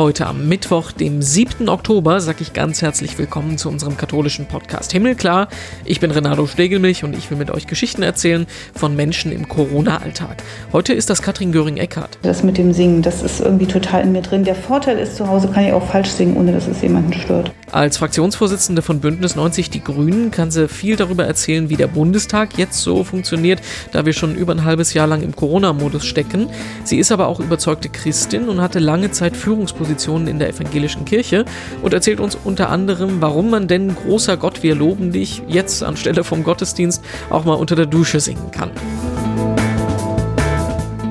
Heute am Mittwoch, dem 7. Oktober, sage ich ganz herzlich willkommen zu unserem katholischen Podcast Himmelklar. Ich bin Renato Stegelmilch und ich will mit euch Geschichten erzählen von Menschen im Corona-Alltag. Heute ist das Katrin Göring-Eckardt. Das mit dem Singen, das ist irgendwie total in mir drin. Der Vorteil ist, zu Hause kann ich auch falsch singen, ohne dass es jemanden stört. Als Fraktionsvorsitzende von Bündnis 90 Die Grünen kann sie viel darüber erzählen, wie der Bundestag jetzt so funktioniert, da wir schon über ein halbes Jahr lang im Corona-Modus stecken. Sie ist aber auch überzeugte Christin und hatte lange Zeit Führungspositionen Positionen in der evangelischen Kirche und erzählt uns unter anderem, warum man denn großer Gott, wir loben dich jetzt anstelle vom Gottesdienst auch mal unter der Dusche singen kann.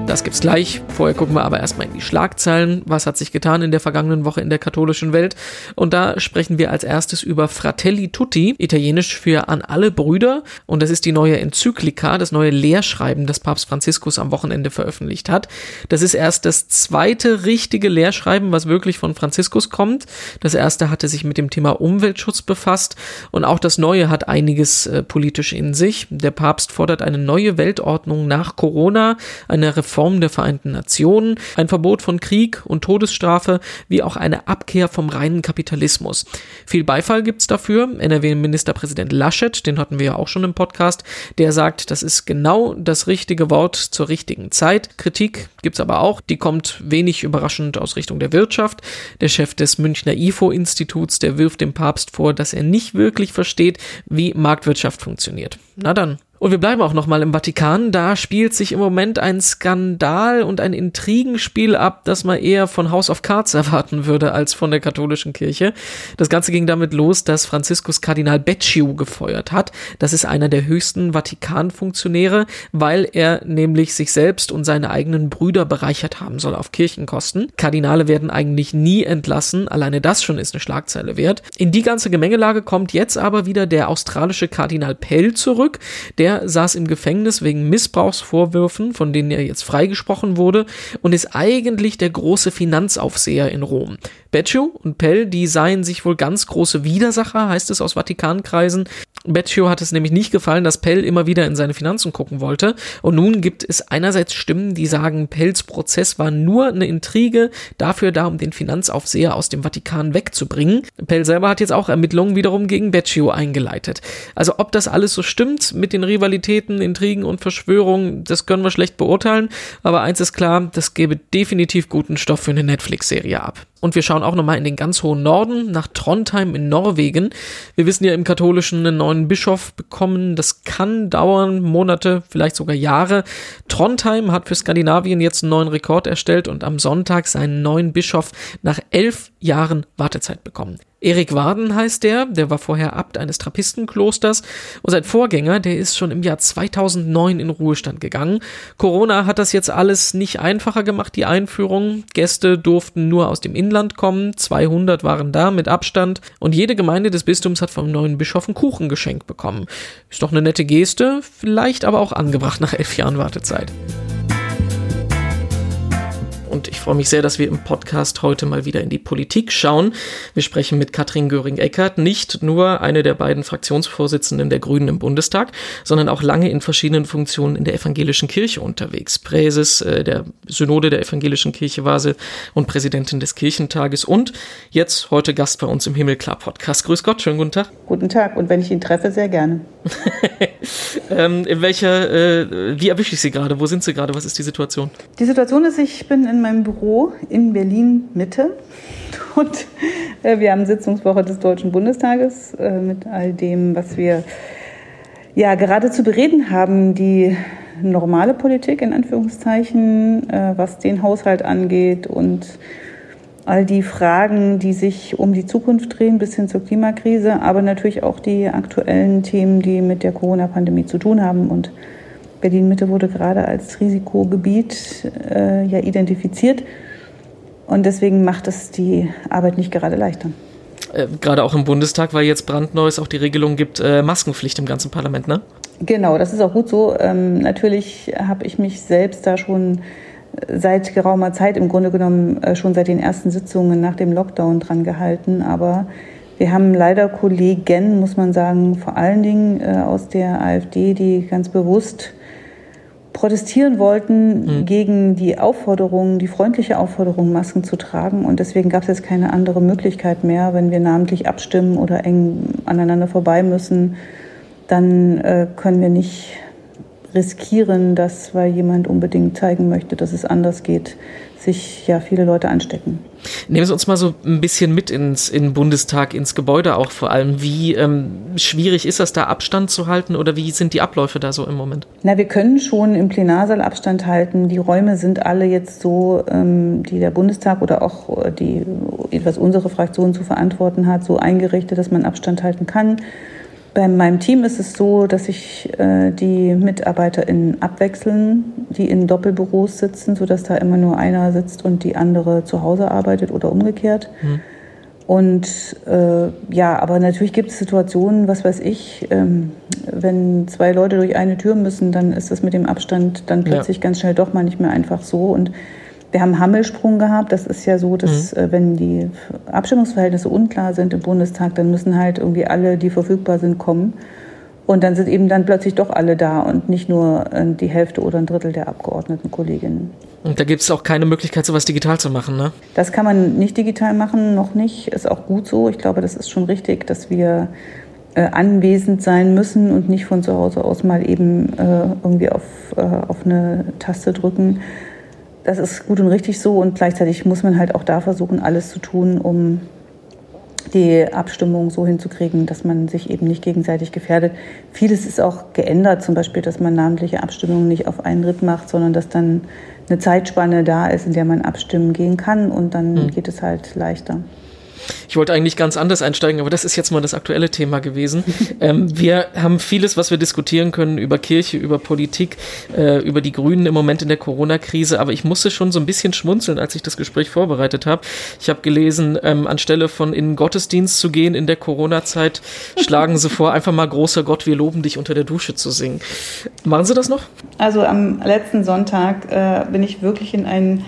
Das gibt's gleich. Vorher gucken wir aber erstmal in die Schlagzeilen. Was hat sich getan in der vergangenen Woche in der katholischen Welt? Und da sprechen wir als erstes über Fratelli Tutti, italienisch für an alle Brüder. Und das ist die neue Enzyklika, das neue Lehrschreiben, das Papst Franziskus am Wochenende veröffentlicht hat. Das ist erst das zweite richtige Lehrschreiben, was wirklich von Franziskus kommt. Das erste hatte sich mit dem Thema Umweltschutz befasst und auch das neue hat einiges äh, politisch in sich. Der Papst fordert eine neue Weltordnung nach Corona, eine Reform Reform der Vereinten Nationen, ein Verbot von Krieg und Todesstrafe, wie auch eine Abkehr vom reinen Kapitalismus. Viel Beifall gibt's dafür. NRW-Ministerpräsident Laschet, den hatten wir ja auch schon im Podcast, der sagt, das ist genau das richtige Wort zur richtigen Zeit. Kritik gibt's aber auch, die kommt wenig überraschend aus Richtung der Wirtschaft. Der Chef des Münchner IFO-Instituts, der wirft dem Papst vor, dass er nicht wirklich versteht, wie Marktwirtschaft funktioniert. Na dann, und wir bleiben auch nochmal im Vatikan. Da spielt sich im Moment ein Skandal und ein Intrigenspiel ab, das man eher von House of Cards erwarten würde als von der katholischen Kirche. Das Ganze ging damit los, dass Franziskus Kardinal Becciu gefeuert hat. Das ist einer der höchsten Vatikanfunktionäre, weil er nämlich sich selbst und seine eigenen Brüder bereichert haben soll auf Kirchenkosten. Kardinale werden eigentlich nie entlassen. Alleine das schon ist eine Schlagzeile wert. In die ganze Gemengelage kommt jetzt aber wieder der australische Kardinal Pell zurück, der der saß im Gefängnis wegen Missbrauchsvorwürfen, von denen er jetzt freigesprochen wurde, und ist eigentlich der große Finanzaufseher in Rom. Beccio und Pell, die seien sich wohl ganz große Widersacher, heißt es aus Vatikankreisen. Beccio hat es nämlich nicht gefallen, dass Pell immer wieder in seine Finanzen gucken wollte. Und nun gibt es einerseits Stimmen, die sagen, Pells Prozess war nur eine Intrige, dafür da, um den Finanzaufseher aus dem Vatikan wegzubringen. Pell selber hat jetzt auch Ermittlungen wiederum gegen Beccio eingeleitet. Also ob das alles so stimmt mit den Rivalitäten, Intrigen und Verschwörungen, das können wir schlecht beurteilen. Aber eins ist klar, das gäbe definitiv guten Stoff für eine Netflix-Serie ab. Und wir schauen auch nochmal in den ganz hohen Norden, nach Trondheim in Norwegen. Wir wissen ja im Katholischen einen neuen Bischof bekommen. Das kann dauern, Monate, vielleicht sogar Jahre. Trondheim hat für Skandinavien jetzt einen neuen Rekord erstellt und am Sonntag seinen neuen Bischof nach elf Jahren Wartezeit bekommen. Erik Waden heißt der, der war vorher Abt eines Trappistenklosters und sein Vorgänger, der ist schon im Jahr 2009 in Ruhestand gegangen. Corona hat das jetzt alles nicht einfacher gemacht, die Einführung. Gäste durften nur aus dem Inland kommen, 200 waren da mit Abstand und jede Gemeinde des Bistums hat vom neuen Bischof einen Kuchen geschenkt bekommen. Ist doch eine nette Geste, vielleicht aber auch angebracht nach elf Jahren Wartezeit und ich freue mich sehr, dass wir im Podcast heute mal wieder in die Politik schauen. Wir sprechen mit Katrin Göring-Eckardt, nicht nur eine der beiden Fraktionsvorsitzenden der Grünen im Bundestag, sondern auch lange in verschiedenen Funktionen in der evangelischen Kirche unterwegs. Präses äh, der Synode der evangelischen Kirche war sie und Präsidentin des Kirchentages und jetzt heute Gast bei uns im Himmelklar-Podcast. Grüß Gott, schönen guten Tag. Guten Tag und wenn ich ihn treffe, sehr gerne. ähm, in welcher, äh, wie erwische ich Sie gerade? Wo sind Sie gerade? Was ist die Situation? Die Situation ist, ich bin in meinem Büro in Berlin Mitte und äh, wir haben Sitzungswoche des Deutschen Bundestages äh, mit all dem, was wir ja gerade zu bereden haben. Die normale Politik in Anführungszeichen, äh, was den Haushalt angeht und all die Fragen, die sich um die Zukunft drehen, bis hin zur Klimakrise, aber natürlich auch die aktuellen Themen, die mit der Corona-Pandemie zu tun haben. Und Berlin-Mitte wurde gerade als Risikogebiet äh, ja identifiziert. Und deswegen macht es die Arbeit nicht gerade leichter. Äh, gerade auch im Bundestag, weil jetzt brandneues auch die Regelung gibt, äh, Maskenpflicht im ganzen Parlament, ne? Genau, das ist auch gut so. Ähm, natürlich habe ich mich selbst da schon seit geraumer Zeit im Grunde genommen äh, schon seit den ersten Sitzungen nach dem Lockdown dran gehalten. Aber wir haben leider Kollegen, muss man sagen, vor allen Dingen äh, aus der AfD, die ganz bewusst protestieren wollten mhm. gegen die Aufforderung, die freundliche Aufforderung, Masken zu tragen. Und deswegen gab es jetzt keine andere Möglichkeit mehr, wenn wir namentlich abstimmen oder eng aneinander vorbei müssen, dann äh, können wir nicht riskieren, dass, weil jemand unbedingt zeigen möchte, dass es anders geht, sich ja viele Leute anstecken. Nehmen Sie uns mal so ein bisschen mit ins in den Bundestag, ins Gebäude auch vor allem. Wie ähm, schwierig ist das da Abstand zu halten oder wie sind die Abläufe da so im Moment? Na, wir können schon im Plenarsaal Abstand halten. Die Räume sind alle jetzt so, ähm, die der Bundestag oder auch äh, die, was unsere Fraktion zu verantworten hat, so eingerichtet, dass man Abstand halten kann. Bei meinem Team ist es so, dass sich äh, die MitarbeiterInnen abwechseln, die in Doppelbüros sitzen, sodass da immer nur einer sitzt und die andere zu Hause arbeitet oder umgekehrt. Mhm. Und äh, ja, aber natürlich gibt es Situationen, was weiß ich, ähm, wenn zwei Leute durch eine Tür müssen, dann ist das mit dem Abstand dann plötzlich ja. ganz schnell doch mal nicht mehr einfach so. Und wir haben Hammelsprung gehabt. Das ist ja so, dass mhm. äh, wenn die Abstimmungsverhältnisse unklar sind im Bundestag, dann müssen halt irgendwie alle, die verfügbar sind, kommen. Und dann sind eben dann plötzlich doch alle da und nicht nur äh, die Hälfte oder ein Drittel der Abgeordneten Kolleginnen. Und da gibt es auch keine Möglichkeit, sowas digital zu machen, ne? Das kann man nicht digital machen, noch nicht. Ist auch gut so. Ich glaube, das ist schon richtig, dass wir äh, anwesend sein müssen und nicht von zu Hause aus mal eben äh, irgendwie auf, äh, auf eine Taste drücken das ist gut und richtig so und gleichzeitig muss man halt auch da versuchen, alles zu tun, um die Abstimmung so hinzukriegen, dass man sich eben nicht gegenseitig gefährdet. Vieles ist auch geändert, zum Beispiel, dass man namentliche Abstimmungen nicht auf einen Ritt macht, sondern dass dann eine Zeitspanne da ist, in der man abstimmen gehen kann und dann mhm. geht es halt leichter. Ich wollte eigentlich ganz anders einsteigen, aber das ist jetzt mal das aktuelle Thema gewesen. ähm, wir haben vieles, was wir diskutieren können über Kirche, über Politik, äh, über die Grünen im Moment in der Corona-Krise, aber ich musste schon so ein bisschen schmunzeln, als ich das Gespräch vorbereitet habe. Ich habe gelesen, ähm, anstelle von in den Gottesdienst zu gehen in der Corona-Zeit, schlagen sie vor, einfach mal großer Gott, wir loben dich unter der Dusche zu singen. Machen Sie das noch? Also am letzten Sonntag äh, bin ich wirklich in einen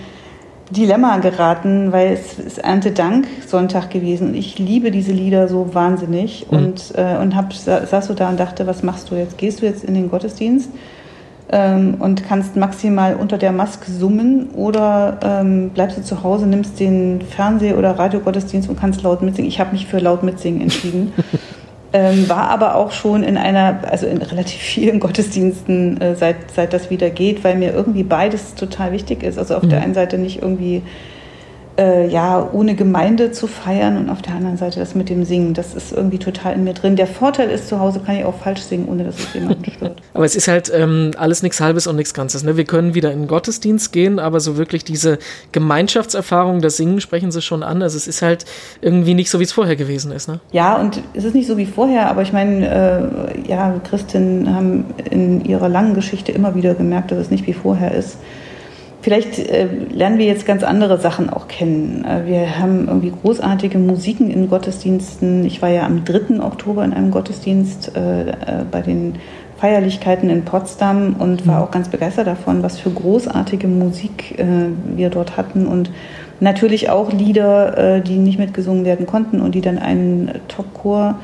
Dilemma geraten, weil es ist Erntedank-Sonntag gewesen und ich liebe diese Lieder so wahnsinnig mhm. und, äh, und hab, saß so da und dachte, was machst du jetzt? Gehst du jetzt in den Gottesdienst ähm, und kannst maximal unter der Maske summen oder ähm, bleibst du zu Hause, nimmst den Fernseh- oder Radiogottesdienst und kannst laut mitsingen? Ich habe mich für laut mitsingen entschieden. Ähm, war aber auch schon in einer, also in relativ vielen Gottesdiensten, äh, seit, seit das wieder geht, weil mir irgendwie beides total wichtig ist. Also auf mhm. der einen Seite nicht irgendwie äh, ja, ohne Gemeinde zu feiern und auf der anderen Seite das mit dem Singen. Das ist irgendwie total in mir drin. Der Vorteil ist, zu Hause kann ich auch falsch singen, ohne dass es jemanden stört. aber es ist halt ähm, alles nichts Halbes und nichts Ganzes. Ne? Wir können wieder in den Gottesdienst gehen, aber so wirklich diese Gemeinschaftserfahrung, das Singen sprechen sie schon an. Also es ist halt irgendwie nicht so, wie es vorher gewesen ist. Ne? Ja, und es ist nicht so wie vorher, aber ich meine, äh, ja, Christinnen haben in ihrer langen Geschichte immer wieder gemerkt, dass es nicht wie vorher ist. Vielleicht äh, lernen wir jetzt ganz andere Sachen auch kennen. Äh, wir haben irgendwie großartige Musiken in Gottesdiensten. Ich war ja am 3. Oktober in einem Gottesdienst äh, bei den Feierlichkeiten in Potsdam und war mhm. auch ganz begeistert davon, was für großartige Musik wir dort hatten und natürlich auch Lieder, die nicht mitgesungen werden konnten und die dann ein Top-Chor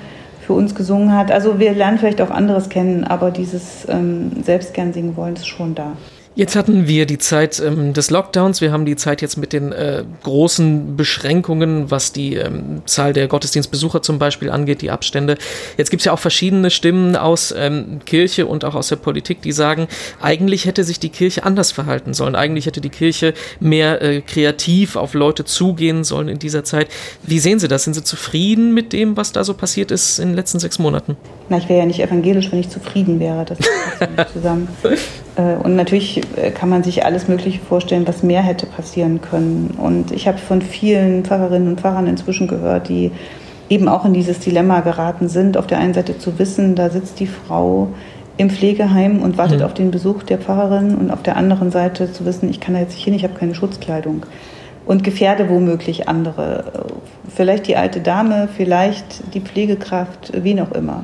für uns gesungen hat. Also wir lernen vielleicht auch anderes kennen, aber dieses ähm, selbst gern singen wollen ist schon da. Jetzt hatten wir die Zeit ähm, des Lockdowns, wir haben die Zeit jetzt mit den äh, großen Beschränkungen, was die ähm, Zahl der Gottesdienstbesucher zum Beispiel angeht, die Abstände. Jetzt gibt es ja auch verschiedene Stimmen aus ähm, Kirche und auch aus der Politik, die sagen, eigentlich hätte sich die Kirche anders verhalten sollen. Eigentlich hätte die Kirche mehr äh, kreativ auf Leute zugehen sollen in dieser Zeit. Wie sehen Sie das? Sind Sie zufrieden mit dem, was da so passiert ist in den letzten sechs Monaten? Na, ich wäre ja nicht evangelisch, wenn ich zufrieden wäre. Das passt zusammen. Äh, und natürlich kann man sich alles Mögliche vorstellen, was mehr hätte passieren können. Und ich habe von vielen Pfarrerinnen und Pfarrern inzwischen gehört, die eben auch in dieses Dilemma geraten sind. Auf der einen Seite zu wissen, da sitzt die Frau im Pflegeheim und wartet mhm. auf den Besuch der Pfarrerin und auf der anderen Seite zu wissen, ich kann da jetzt nicht hin, ich habe keine Schutzkleidung und gefährde womöglich andere. Vielleicht die alte Dame, vielleicht die Pflegekraft, wen auch immer.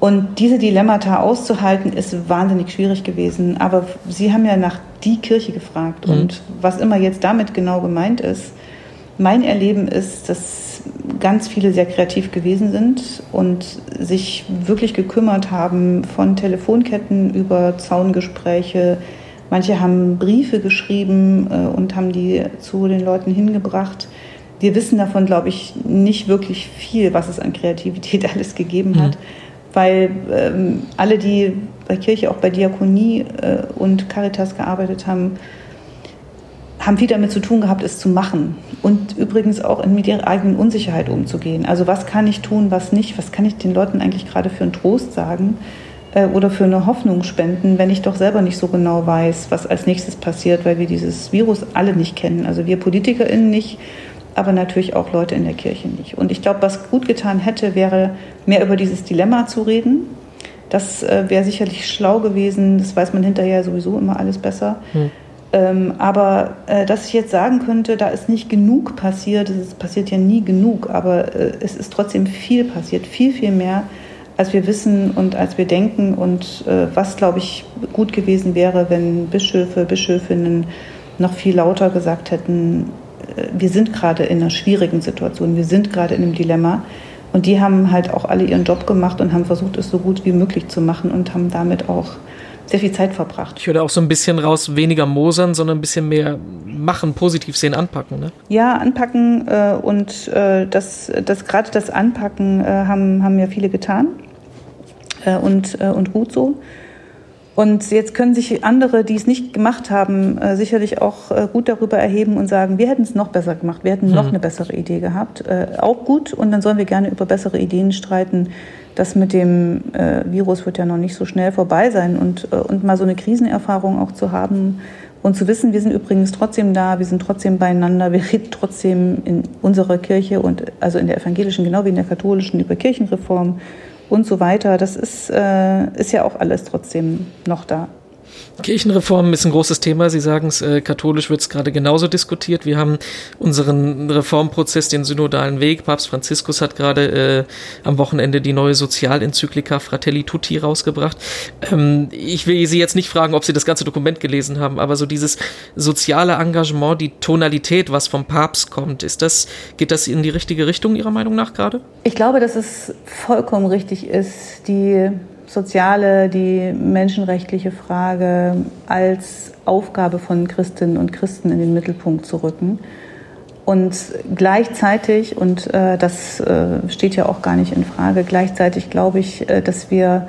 Und diese Dilemmata auszuhalten, ist wahnsinnig schwierig gewesen. Aber Sie haben ja nach die Kirche gefragt. Mhm. Und was immer jetzt damit genau gemeint ist, mein Erleben ist, dass ganz viele sehr kreativ gewesen sind und sich wirklich gekümmert haben von Telefonketten über Zaungespräche. Manche haben Briefe geschrieben äh, und haben die zu den Leuten hingebracht. Wir wissen davon, glaube ich, nicht wirklich viel, was es an Kreativität alles gegeben hat, mhm. Weil ähm, alle, die bei Kirche, auch bei Diakonie äh, und Caritas gearbeitet haben, haben viel damit zu tun gehabt, es zu machen. Und übrigens auch mit ihrer eigenen Unsicherheit umzugehen. Also was kann ich tun, was nicht? Was kann ich den Leuten eigentlich gerade für einen Trost sagen äh, oder für eine Hoffnung spenden, wenn ich doch selber nicht so genau weiß, was als nächstes passiert, weil wir dieses Virus alle nicht kennen. Also wir PolitikerInnen nicht, aber natürlich auch Leute in der Kirche nicht. Und ich glaube, was gut getan hätte, wäre mehr über dieses Dilemma zu reden. Das äh, wäre sicherlich schlau gewesen. Das weiß man hinterher sowieso immer alles besser. Hm ähm, aber äh, dass ich jetzt sagen könnte, da ist nicht genug passiert, es passiert ja nie genug, aber äh, es ist trotzdem viel passiert, viel, viel mehr, als wir wissen und als wir denken. Und äh, was, glaube ich, gut gewesen wäre, wenn Bischöfe, Bischöfinnen noch viel lauter gesagt hätten, wir sind gerade in einer schwierigen Situation, wir sind gerade in einem Dilemma. Und die haben halt auch alle ihren Job gemacht und haben versucht, es so gut wie möglich zu machen und haben damit auch sehr viel Zeit verbracht. Ich höre auch so ein bisschen raus, weniger mosern, sondern ein bisschen mehr machen, positiv sehen, anpacken. Ne? Ja, anpacken äh, und äh, das, das gerade das Anpacken äh, haben, haben ja viele getan äh, und, äh, und gut so. Und jetzt können sich andere, die es nicht gemacht haben, äh, sicherlich auch äh, gut darüber erheben und sagen, wir hätten es noch besser gemacht, wir hätten hm. noch eine bessere Idee gehabt. Äh, auch gut. Und dann sollen wir gerne über bessere Ideen streiten, das mit dem äh, Virus wird ja noch nicht so schnell vorbei sein und, äh, und mal so eine Krisenerfahrung auch zu haben und zu wissen, wir sind übrigens trotzdem da, wir sind trotzdem beieinander, wir reden trotzdem in unserer Kirche und also in der evangelischen genau wie in der katholischen über Kirchenreform und so weiter. Das ist, äh, ist ja auch alles trotzdem noch da. Kirchenreform ist ein großes Thema. Sie sagen es, äh, katholisch wird es gerade genauso diskutiert. Wir haben unseren Reformprozess, den synodalen Weg. Papst Franziskus hat gerade äh, am Wochenende die neue Sozialenzyklika Fratelli Tutti rausgebracht. Ähm, ich will Sie jetzt nicht fragen, ob Sie das ganze Dokument gelesen haben, aber so dieses soziale Engagement, die Tonalität, was vom Papst kommt, ist das, geht das in die richtige Richtung Ihrer Meinung nach gerade? Ich glaube, dass es vollkommen richtig ist, die soziale, die menschenrechtliche Frage als Aufgabe von Christinnen und Christen in den Mittelpunkt zu rücken. Und gleichzeitig, und äh, das äh, steht ja auch gar nicht in Frage, gleichzeitig glaube ich, äh, dass wir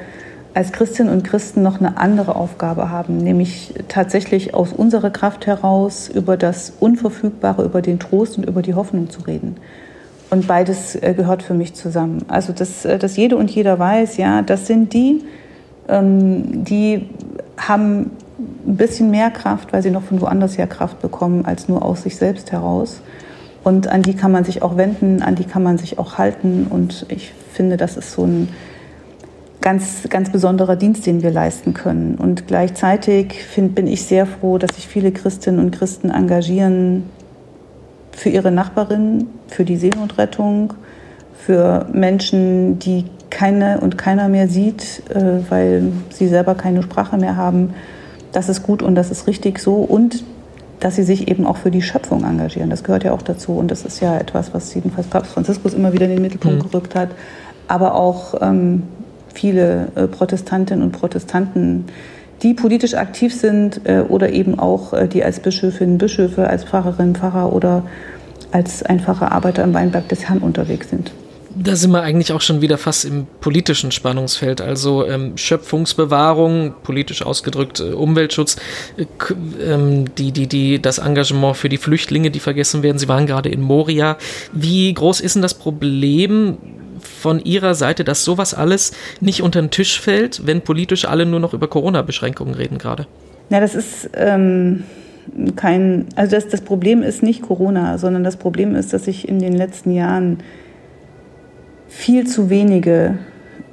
als Christinnen und Christen noch eine andere Aufgabe haben, nämlich tatsächlich aus unserer Kraft heraus über das Unverfügbare, über den Trost und über die Hoffnung zu reden. Und beides äh, gehört für mich zusammen. Also, dass, äh, dass jede und jeder weiß, ja, das sind die, ähm, die haben ein bisschen mehr Kraft, weil sie noch von woanders her Kraft bekommen, als nur aus sich selbst heraus. Und an die kann man sich auch wenden, an die kann man sich auch halten. Und ich finde, das ist so ein ganz, ganz besonderer Dienst, den wir leisten können. Und gleichzeitig find, bin ich sehr froh, dass sich viele Christinnen und Christen engagieren, für ihre Nachbarinnen, für die Seenotrettung, für Menschen, die keine und keiner mehr sieht, äh, weil sie selber keine Sprache mehr haben. Das ist gut und das ist richtig so. Und dass sie sich eben auch für die Schöpfung engagieren. Das gehört ja auch dazu. Und das ist ja etwas, was jedenfalls Papst Franziskus immer wieder in den Mittelpunkt mhm. gerückt hat. Aber auch ähm, viele äh, Protestantinnen und Protestanten, die politisch aktiv sind äh, oder eben auch äh, die als Bischöfinnen, Bischöfe, als Pfarrerinnen, Pfarrer oder als einfache Arbeiter im Weinberg des Herrn unterwegs sind. Da sind wir eigentlich auch schon wieder fast im politischen Spannungsfeld. Also ähm, Schöpfungsbewahrung, politisch ausgedrückt äh, Umweltschutz, äh, ähm, die, die, die, das Engagement für die Flüchtlinge, die vergessen werden. Sie waren gerade in Moria. Wie groß ist denn das Problem von Ihrer Seite, dass sowas alles nicht unter den Tisch fällt, wenn politisch alle nur noch über Corona-Beschränkungen reden gerade? Ja, das ist ähm, kein, also das, das Problem ist nicht Corona, sondern das Problem ist, dass sich in den letzten Jahren viel zu wenige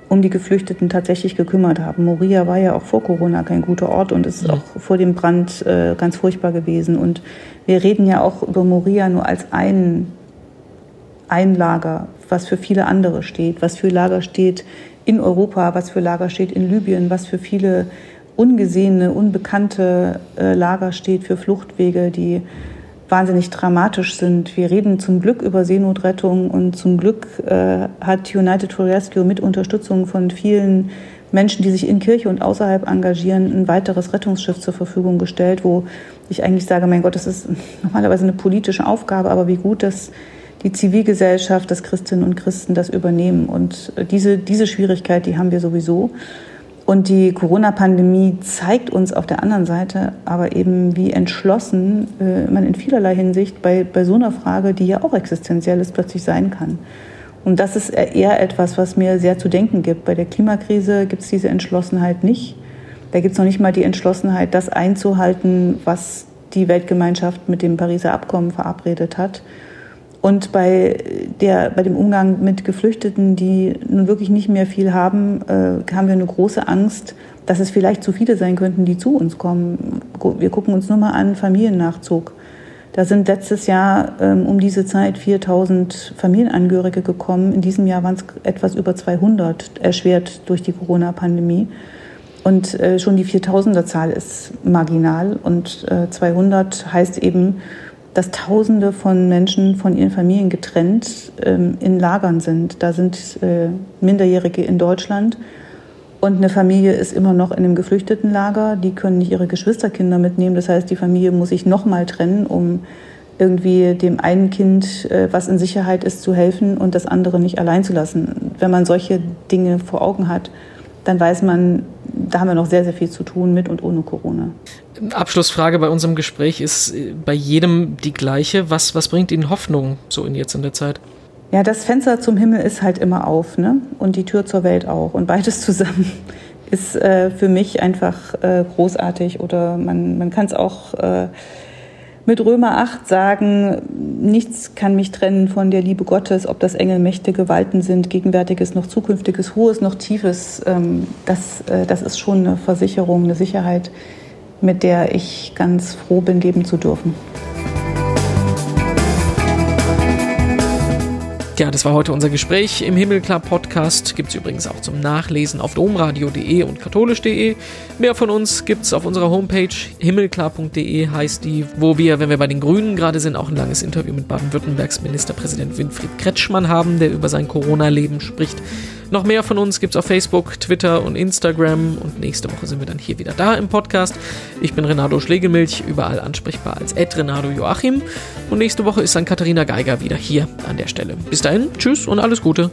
um die Geflüchteten tatsächlich gekümmert haben. Moria war ja auch vor Corona kein guter Ort und ist ja. auch vor dem Brand äh, ganz furchtbar gewesen. Und wir reden ja auch über Moria nur als ein, ein Lager, was für viele andere steht, was für Lager steht in Europa, was für Lager steht in Libyen, was für viele ungesehene, unbekannte äh, Lager steht, für Fluchtwege, die wahnsinnig dramatisch sind. Wir reden zum Glück über Seenotrettung und zum Glück äh, hat United for Rescue mit Unterstützung von vielen Menschen, die sich in Kirche und außerhalb engagieren, ein weiteres Rettungsschiff zur Verfügung gestellt, wo ich eigentlich sage, mein Gott, das ist normalerweise eine politische Aufgabe, aber wie gut, dass die Zivilgesellschaft, dass Christinnen und Christen das übernehmen. Und diese, diese Schwierigkeit, die haben wir sowieso. Und die Corona-Pandemie zeigt uns auf der anderen Seite aber eben, wie entschlossen äh, man in vielerlei Hinsicht bei, bei so einer Frage, die ja auch existenziell ist, plötzlich sein kann. Und das ist eher etwas, was mir sehr zu denken gibt. Bei der Klimakrise gibt es diese Entschlossenheit nicht. Da gibt es noch nicht mal die Entschlossenheit, das einzuhalten, was die Weltgemeinschaft mit dem Pariser Abkommen verabredet hat. Und bei, der, bei dem Umgang mit Geflüchteten, die nun wirklich nicht mehr viel haben, äh, haben wir eine große Angst, dass es vielleicht zu viele sein könnten, die zu uns kommen. Wir gucken uns nur mal an Familiennachzug. Da sind letztes Jahr ähm, um diese Zeit 4000 Familienangehörige gekommen. In diesem Jahr waren es etwas über 200, erschwert durch die Corona-Pandemie. Und äh, schon die 4000er Zahl ist marginal und äh, 200 heißt eben, dass Tausende von Menschen von ihren Familien getrennt ähm, in Lagern sind. Da sind äh, Minderjährige in Deutschland und eine Familie ist immer noch in einem Geflüchtetenlager. Die können nicht ihre Geschwisterkinder mitnehmen. Das heißt, die Familie muss sich nochmal trennen, um irgendwie dem einen Kind, äh, was in Sicherheit ist, zu helfen und das andere nicht allein zu lassen. Wenn man solche Dinge vor Augen hat, dann weiß man, da haben wir noch sehr, sehr viel zu tun mit und ohne Corona. Abschlussfrage bei unserem Gespräch ist äh, bei jedem die gleiche. Was, was bringt Ihnen Hoffnung so in jetzt in der Zeit? Ja, das Fenster zum Himmel ist halt immer auf, ne? Und die Tür zur Welt auch. Und beides zusammen ist äh, für mich einfach äh, großartig. Oder man, man kann es auch äh, mit Römer 8 sagen, nichts kann mich trennen von der Liebe Gottes, ob das Engel, Mächte, Gewalten sind, gegenwärtiges noch zukünftiges, hohes noch tiefes. Ähm, das, äh, das ist schon eine Versicherung, eine Sicherheit, mit der ich ganz froh bin, leben zu dürfen. Ja, das war heute unser Gespräch im Himmelklar Podcast. Gibt es übrigens auch zum Nachlesen auf domradio.de und katholisch.de. Mehr von uns gibt es auf unserer Homepage himmelklar.de heißt die, wo wir, wenn wir bei den Grünen gerade sind, auch ein langes Interview mit Baden-Württembergs Ministerpräsident Winfried Kretschmann haben, der über sein Corona-Leben spricht. Noch mehr von uns gibt es auf Facebook, Twitter und Instagram und nächste Woche sind wir dann hier wieder da im Podcast. Ich bin Renato Schlegelmilch, überall ansprechbar als Ed Renato Joachim und nächste Woche ist dann Katharina Geiger wieder hier an der Stelle. Bis dahin, tschüss und alles Gute.